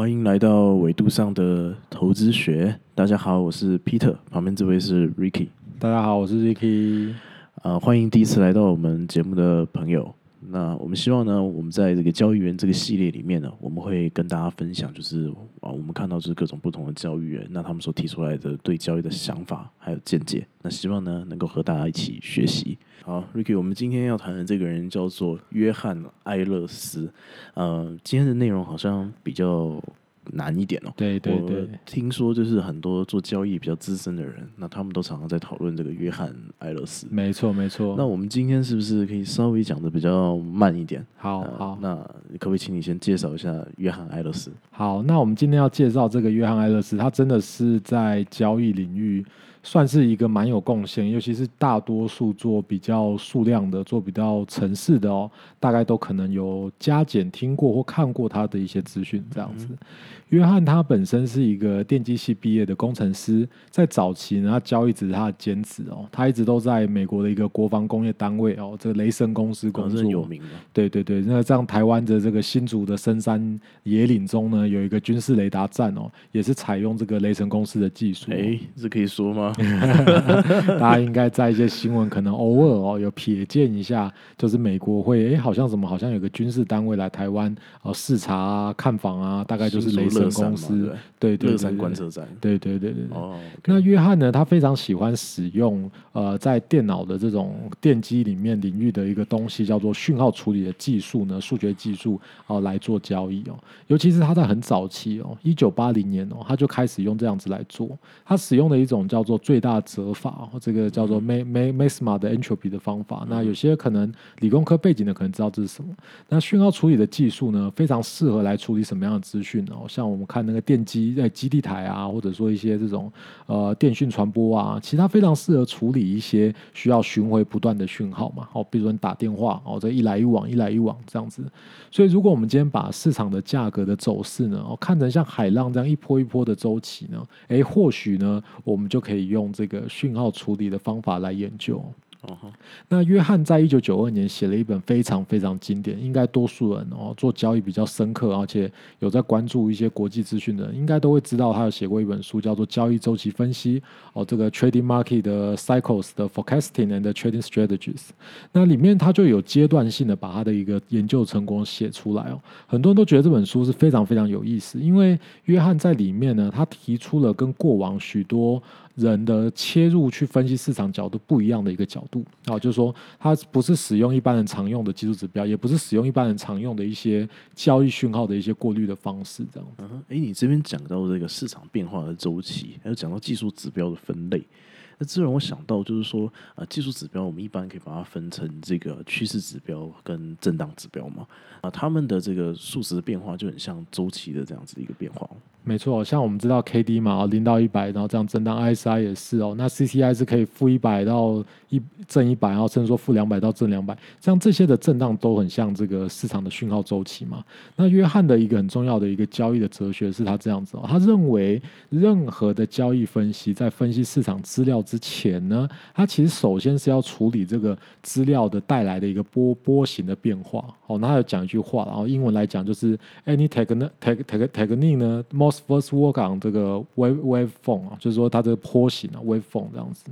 欢迎来到纬度上的投资学。大家好，我是 Peter，旁边这位是 Ricky。大家好，我是 Ricky。呃，欢迎第一次来到我们节目的朋友。那我们希望呢，我们在这个交易员这个系列里面呢，我们会跟大家分享，就是啊，我们看到就是各种不同的交易员，那他们所提出来的对交易的想法还有见解。那希望呢，能够和大家一起学习。好，Ricky，我们今天要谈的这个人叫做约翰·埃勒斯。呃，今天的内容好像比较。难一点哦。对对对，听说就是很多做交易比较资深的人，那他们都常常在讨论这个约翰·埃勒斯。没错没错。那我们今天是不是可以稍微讲的比较慢一点？好好，那可不可以请你先介绍一下约翰·埃勒斯？好，那我们今天要介绍这个约翰·埃勒斯，他真的是在交易领域。算是一个蛮有贡献，尤其是大多数做比较数量的、做比较城市的哦，大概都可能有加减听过或看过他的一些资讯这样子。约翰他本身是一个电机系毕业的工程师，在早期呢，他交易只是他的兼职哦，他一直都在美国的一个国防工业单位哦，这个雷神公司工作，有名对对对，那这样台湾的这个新竹的深山野岭中呢，有一个军事雷达站哦，也是采用这个雷神公司的技术。哎，这可以说吗？大家应该在一些新闻可能偶尔哦有瞥见一下，就是美国会哎好像什么好像有个军事单位来台湾哦视察啊看访啊，大概就是雷神公司对对对观测站对对对对哦。那约翰呢，他非常喜欢使用呃在电脑的这种电机里面领域的一个东西叫做讯号处理的技术呢，数学技术哦来做交易哦。尤其是他在很早期哦，一九八零年哦，他就开始用这样子来做。他使用的一种叫做最大折法，这个叫做 May May Masma 的 entropy 的方法。那有些可能理工科背景的可能知道这是什么。那讯号处理的技术呢，非常适合来处理什么样的资讯哦？像我们看那个电机在基地台啊，或者说一些这种呃电讯传播啊，其实它非常适合处理一些需要巡回不断的讯号嘛。哦，比如说你打电话哦，这一来一往，一来一往这样子。所以如果我们今天把市场的价格的走势呢，哦看成像海浪这样一波一波的周期呢，诶，或许呢，我们就可以用这个讯号处理的方法来研究。哦，那约翰在一九九二年写了一本非常非常经典，应该多数人哦做交易比较深刻，而且有在关注一些国际资讯的人，应该都会知道他有写过一本书，叫做《交易周期分析》哦，这个 Trading Market 的 Cycles 的 Forecasting and Trading Strategies。那里面他就有阶段性的把他的一个研究成果写出来哦，很多人都觉得这本书是非常非常有意思，因为约翰在里面呢，他提出了跟过往许多。人的切入去分析市场角度不一样的一个角度啊，就是说，它不是使用一般人常用的技术指标，也不是使用一般人常用的一些交易讯号的一些过滤的方式，这样。嗯，哎，你这边讲到这个市场变化的周期，还有讲到技术指标的分类，那这让我想到就是说，啊，技术指标我们一般可以把它分成这个趋势指标跟震荡指标嘛，啊，他们的这个数值的变化就很像周期的这样子的一个变化。没错，像我们知道 K D 嘛，零到一百，然后这样震荡，I S I 也是哦。那 C C I 是可以负一百到一正一百，然后甚至说负两百到正两百，像这些的震荡都很像这个市场的讯号周期嘛。那约翰的一个很重要的一个交易的哲学是他这样子哦，他认为任何的交易分析在分析市场资料之前呢，他其实首先是要处理这个资料的带来的一个波波形的变化。哦，那他有讲一句话，然后英文来讲就是 Any technique technique 呢 First work on 这个 wave waveform 啊，就是说它这个坡形啊，waveform 这样子。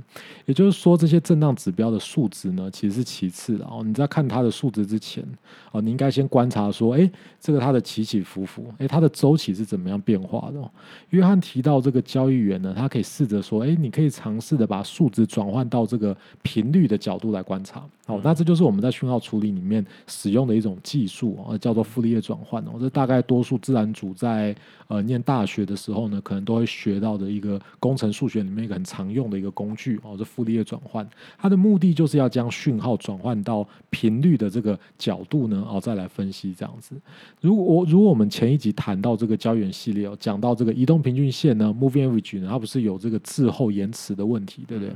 也就是说，这些震荡指标的数值呢，其实是其次的哦。你在看它的数值之前，哦，你应该先观察说，哎，这个它的起起伏伏，哎，它的周期是怎么样变化的？约翰提到这个交易员呢，他可以试着说，哎，你可以尝试的把数值转换到这个频率的角度来观察。哦，那这就是我们在讯号处理里面使用的一种技术哦，叫做傅立叶转换哦。这大概多数自然组在呃念大学的时候呢，可能都会学到的一个工程数学里面一个很常用的一个工具哦，这傅立叶转换。它的目的就是要将讯号转换到频率的这个角度呢，哦，再来分析这样子。如果我如果我们前一集谈到这个胶原系列哦，讲到这个移动平均线呢，moving average 呢，它不是有这个滞后延迟的问题，对不对？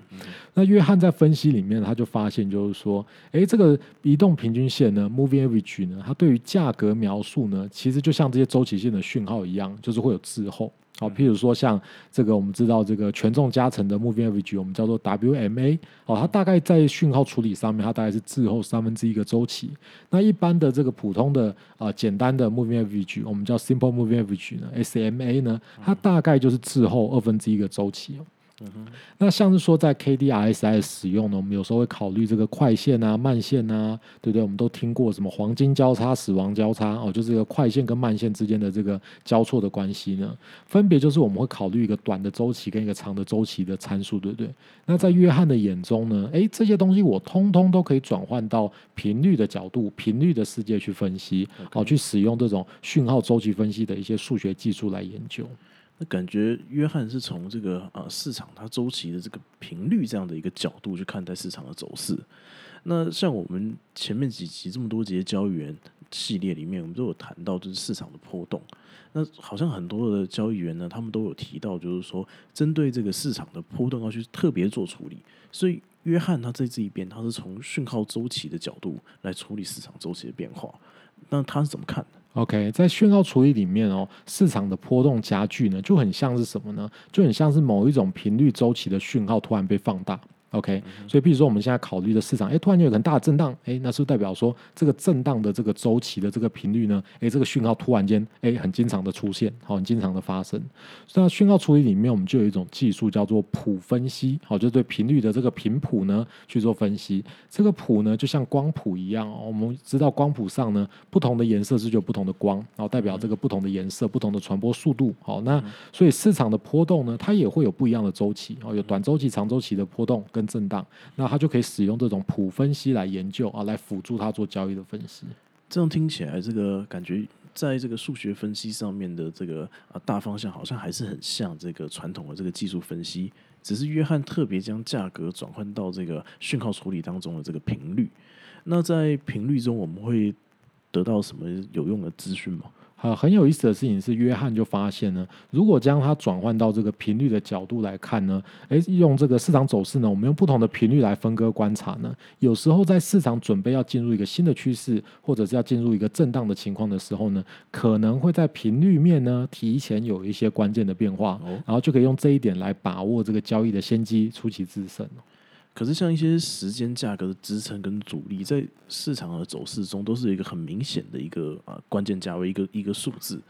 那约翰在分析里面，他就发现就是说。哎，这个移动平均线呢，moving average 呢，它对于价格描述呢，其实就像这些周期性的讯号一样，就是会有滞后。好，譬如说像这个，我们知道这个权重加成的 moving average，我们叫做 WMA。好，它大概在讯号处理上面，它大概是滞后三分之一个周期。那一般的这个普通的呃简单的 moving average，我们叫 simple moving average 呢，SMA 呢，它大概就是滞后二分之一个周期哦。那像是说在 KDRSI 使用呢，我们有时候会考虑这个快线啊、慢线啊，对不对？我们都听过什么黄金交叉、死亡交叉哦，就是这个快线跟慢线之间的这个交错的关系呢，分别就是我们会考虑一个短的周期跟一个长的周期的参数，对不对？那在约翰的眼中呢，诶，这些东西我通通都可以转换到频率的角度、频率的世界去分析，哦，去使用这种讯号周期分析的一些数学技术来研究。那感觉约翰是从这个呃市场它周期的这个频率这样的一个角度去看待市场的走势。那像我们前面几集这么多节交易员系列里面，我们都有谈到就是市场的波动。那好像很多的交易员呢，他们都有提到，就是说针对这个市场的波动要去特别做处理。所以约翰他在这一边，他是从讯号周期的角度来处理市场周期的变化。那他是怎么看的？OK，在讯号处理里面哦，市场的波动加剧呢，就很像是什么呢？就很像是某一种频率周期的讯号突然被放大。OK，所以比如说我们现在考虑的市场，哎，突然有很大的震荡，哎，那是代表说这个震荡的这个周期的这个频率呢，哎，这个讯号突然间哎很经常的出现，好，很经常的发生。那讯号处理里面，我们就有一种技术叫做谱分析，好，就对频率的这个频谱呢去做分析。这个谱呢就像光谱一样，我们知道光谱上呢不同的颜色是就有不同的光，然后代表这个不同的颜色、不同的传播速度。好，那所以市场的波动呢，它也会有不一样的周期，哦，有短周期、长周期的波动跟。震荡，那他就可以使用这种谱分析来研究啊，来辅助他做交易的分析。这样听起来，这个感觉在这个数学分析上面的这个啊大方向，好像还是很像这个传统的这个技术分析。只是约翰特别将价格转换到这个讯号处理当中的这个频率。那在频率中，我们会得到什么有用的资讯吗？呃，很有意思的事情是，约翰就发现呢，如果将它转换到这个频率的角度来看呢，诶，用这个市场走势呢，我们用不同的频率来分割观察呢，有时候在市场准备要进入一个新的趋势，或者是要进入一个震荡的情况的时候呢，可能会在频率面呢提前有一些关键的变化，然后就可以用这一点来把握这个交易的先机，出奇制胜。可是，像一些时间价格的支撑跟阻力，在市场的走势中，都是一个很明显的一个啊关键价位，一个一个数字。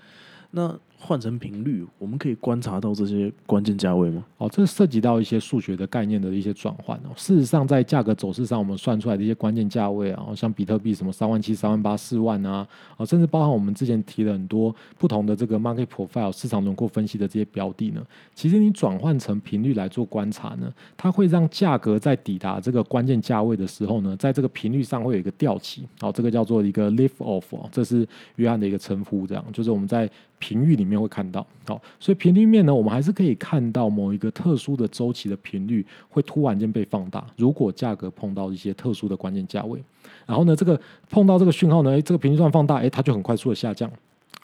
那换成频率，我们可以观察到这些关键价位吗？哦，这涉及到一些数学的概念的一些转换哦。事实上，在价格走势上，我们算出来的一些关键价位啊，像比特币什么三万七、三万八、四万啊，啊，甚至包含我们之前提了很多不同的这个 market profile 市场轮廓分析的这些标的呢，其实你转换成频率来做观察呢，它会让价格在抵达这个关键价位的时候呢，在这个频率上会有一个吊起，好，这个叫做一个 lift off，哦这是约翰的一个称呼，这样就是我们在。频率里面会看到，好，所以频率面呢，我们还是可以看到某一个特殊的周期的频率会突然间被放大。如果价格碰到一些特殊的关键价位，然后呢，这个碰到这个讯号呢，诶，这个频率段放大，诶，它就很快速的下降。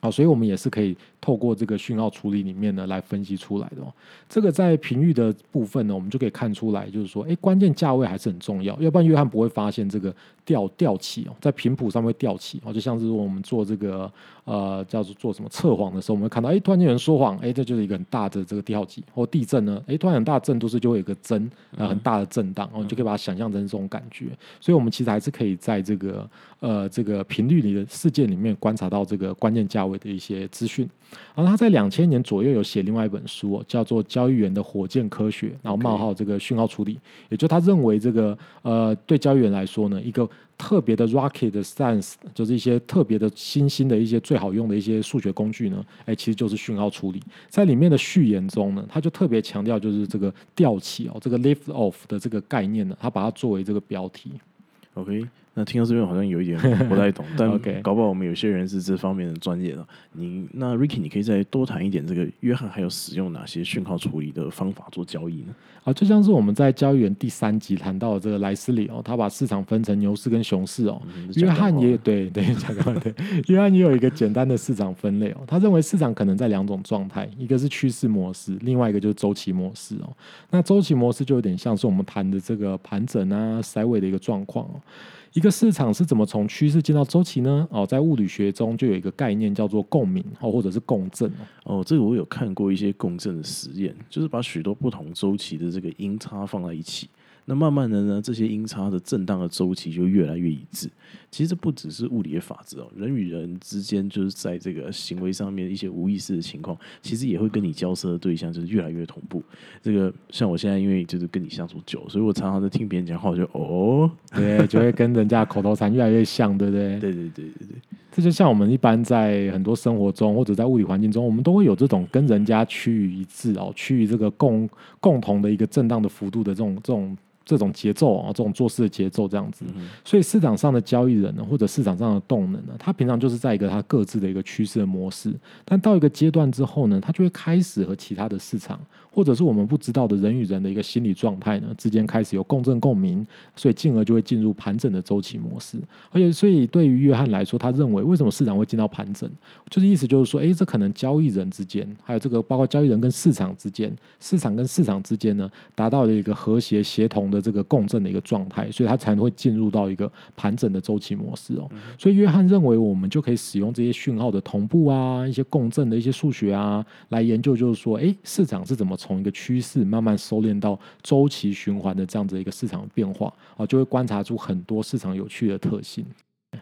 好，所以我们也是可以透过这个讯号处理里面呢来分析出来的。哦。这个在频率的部分呢，我们就可以看出来，就是说，哎，关键价位还是很重要，要不然约翰不会发现这个掉掉起哦，在频谱上会掉起哦，就像是我们做这个呃叫做做什么测谎的时候，我们会看到，哎，突然间有人说谎，哎，这就是一个很大的这个掉起，或地震呢，哎，突然很大的震都是就会有一个震啊很大的震荡，哦，你就可以把它想象成这种感觉。所以，我们其实还是可以在这个呃这个频率里的事件里面观察到这个关键价位的一些资讯。然后他在两千年左右有写另外一本书，叫做《交易员的火箭科学》，然后冒号这个讯号处理，也就他认为这个呃对交易员来说呢，一个特别的 rocket science，就是一些特别的新兴的一些最好用的一些数学工具呢，哎，其实就是讯号处理。在里面的序言中呢，他就特别强调就是这个吊起哦，这个 lift off 的这个概念呢，他把它作为这个标题。OK。那听到这边好像有一点不太懂，但搞不好我们有些人是这方面的专业的。你那 Ricky，你可以再多谈一点这个约翰还有使用哪些讯号处理的方法做交易呢？啊，就像是我们在交易员第三集谈到的这个莱斯里哦，他把市场分成牛市跟熊市哦。约翰也对对讲刚对，约翰也有一个简单的市场分类哦。他认为市场可能在两种状态，一个是趋势模式，另外一个就是周期模式哦。那周期模式就有点像是我们谈的这个盘整啊、塞尾的一个状况哦。一个市场是怎么从趋势进到周期呢？哦，在物理学中就有一个概念叫做共鸣哦，或者是共振哦。这个我有看过一些共振的实验，就是把许多不同周期的这个音差放在一起。那慢慢的呢，这些音差的震荡的周期就越来越一致。其实这不只是物理的法则哦，人与人之间就是在这个行为上面一些无意识的情况，其实也会跟你交涉的对象就是越来越同步。这个像我现在因为就是跟你相处久，所以我常常在听别人讲话，我就哦，对，就会跟人家口头禅越来越像，对不对？对对对对对，这就像我们一般在很多生活中或者在物理环境中，我们都会有这种跟人家趋于一致哦，趋于这个共共同的一个震荡的幅度的这种这种。这种节奏啊，这种做事的节奏这样子，所以市场上的交易人呢，或者市场上的动能呢，他平常就是在一个他各自的一个趋势的模式，但到一个阶段之后呢，他就会开始和其他的市场。或者是我们不知道的人与人的一个心理状态呢，之间开始有共振共鸣，所以进而就会进入盘整的周期模式。而且，所以对于约翰来说，他认为为什么市场会进到盘整，就是意思就是说，哎，这可能交易人之间，还有这个包括交易人跟市场之间，市场跟市场之间呢，达到了一个和谐协同的这个共振的一个状态，所以它才会进入到一个盘整的周期模式哦。所以，约翰认为我们就可以使用这些讯号的同步啊，一些共振的一些数学啊，来研究，就是说，哎，市场是怎么。从一个趋势慢慢收敛到周期循环的这样子一个市场变化啊，就会观察出很多市场有趣的特性。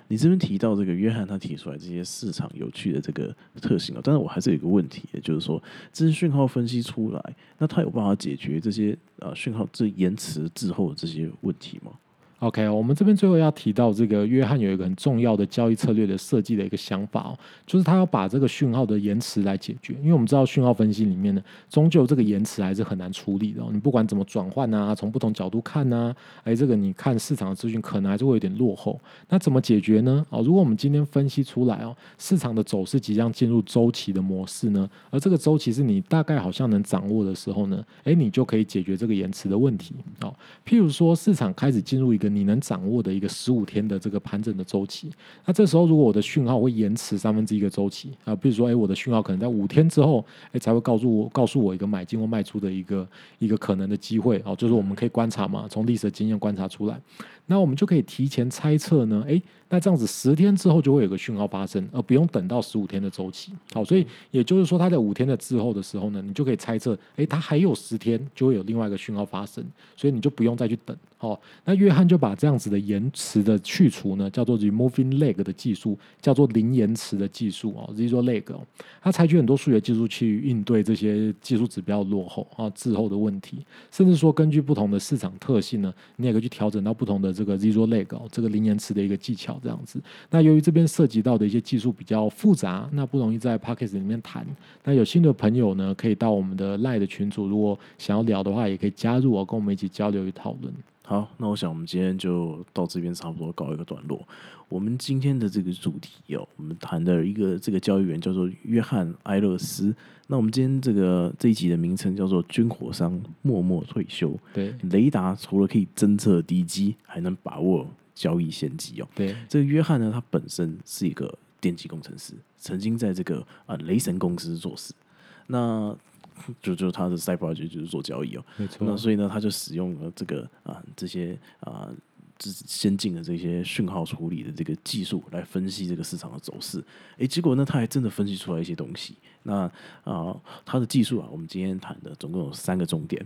你这边提到这个约翰他提出来这些市场有趣的这个特性啊，但是我还是有一个问题，也就是说这些讯号分析出来，那他有办法解决这些呃讯号这延迟滞后的这些问题吗？OK，我们这边最后要提到这个约翰有一个很重要的交易策略的设计的一个想法哦，就是他要把这个讯号的延迟来解决，因为我们知道讯号分析里面呢，终究这个延迟还是很难处理的。哦你不管怎么转换啊，从不同角度看呢，哎，这个你看市场的资讯可能还是会有点落后。那怎么解决呢？哦，如果我们今天分析出来哦，市场的走势即将进入周期的模式呢，而这个周期是你大概好像能掌握的时候呢，哎，你就可以解决这个延迟的问题。哦，譬如说市场开始进入一个你能掌握的一个十五天的这个盘整的周期，那这时候如果我的讯号会延迟三分之一个周期啊，比如说，哎，我的讯号可能在五天之后，哎，才会告诉我告诉我一个买进或卖出的一个一个可能的机会。哦，就是我们可以观察嘛，从历史的经验观察出来，那我们就可以提前猜测呢，诶。那这样子十天之后就会有个讯号发生，而不用等到十五天的周期。好，所以也就是说，它在五天的滞后的时候呢，你就可以猜测，诶，它还有十天就会有另外一个讯号发生，所以你就不用再去等。好，那约翰就把这样子的延迟的去除呢，叫做 removing lag 的技术，叫做零延迟的技术哦，zero lag。他采取很多数学技术去应对这些技术指标落后啊滞后的问题，甚至说根据不同的市场特性呢，你也可以去调整到不同的这个 zero lag 这个零延迟的一个技巧。这样子，那由于这边涉及到的一些技术比较复杂，那不容易在 p o c k e t 里面谈。那有新的朋友呢，可以到我们的 live 的群组，如果想要聊的话，也可以加入哦，跟我们一起交流与讨论。好，那我想我们今天就到这边差不多告一个段落。我们今天的这个主题哦，我们谈的一个这个交易员叫做约翰埃勒斯。那我们今天这个这一集的名称叫做“军火商默默退休”。对，雷达除了可以侦测敌机，还能把握。交易先机哦，对，这个约翰呢，他本身是一个电机工程师，曾经在这个啊雷神公司做事，那就就他的 side project 就是做交易哦，没错，那所以呢，他就使用了这个啊这些啊这先进的这些讯号处理的这个技术来分析这个市场的走势，诶，结果呢，他还真的分析出来一些东西，那啊他的技术啊，我们今天谈的总共有三个重点。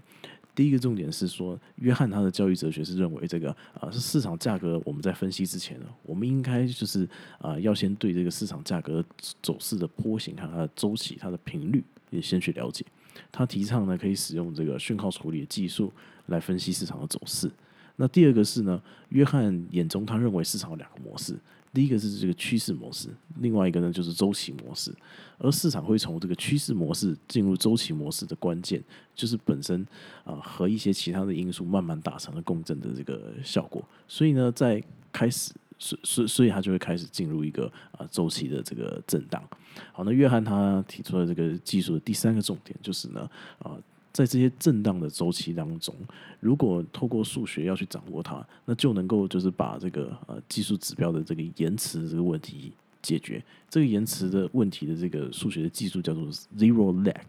第一个重点是说，约翰他的教育哲学是认为这个啊是市场价格。我们在分析之前呢，我们应该就是啊要先对这个市场价格走势的波形、它的周期、它的频率也先去了解。他提倡呢可以使用这个讯号处理的技术来分析市场的走势。那第二个是呢，约翰眼中他认为市场有两个模式。第一个是这个趋势模式，另外一个呢就是周期模式。而市场会从这个趋势模式进入周期模式的关键，就是本身啊和一些其他的因素慢慢达成了共振的这个效果。所以呢，在开始，所所所以它就会开始进入一个啊周期的这个震荡。好，那约翰他提出的这个技术的第三个重点就是呢啊。在这些震荡的周期当中，如果透过数学要去掌握它，那就能够就是把这个呃技术指标的这个延迟这个问题解决。这个延迟的问题的这个数学的技术叫做 zero lag。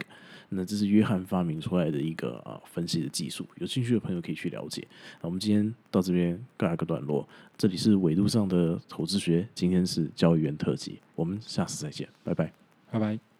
那这是约翰发明出来的一个啊分析的技术，有兴趣的朋友可以去了解。那我们今天到这边告一个段落，这里是纬度上的投资学，今天是交易员特辑，我们下次再见，拜拜，拜拜。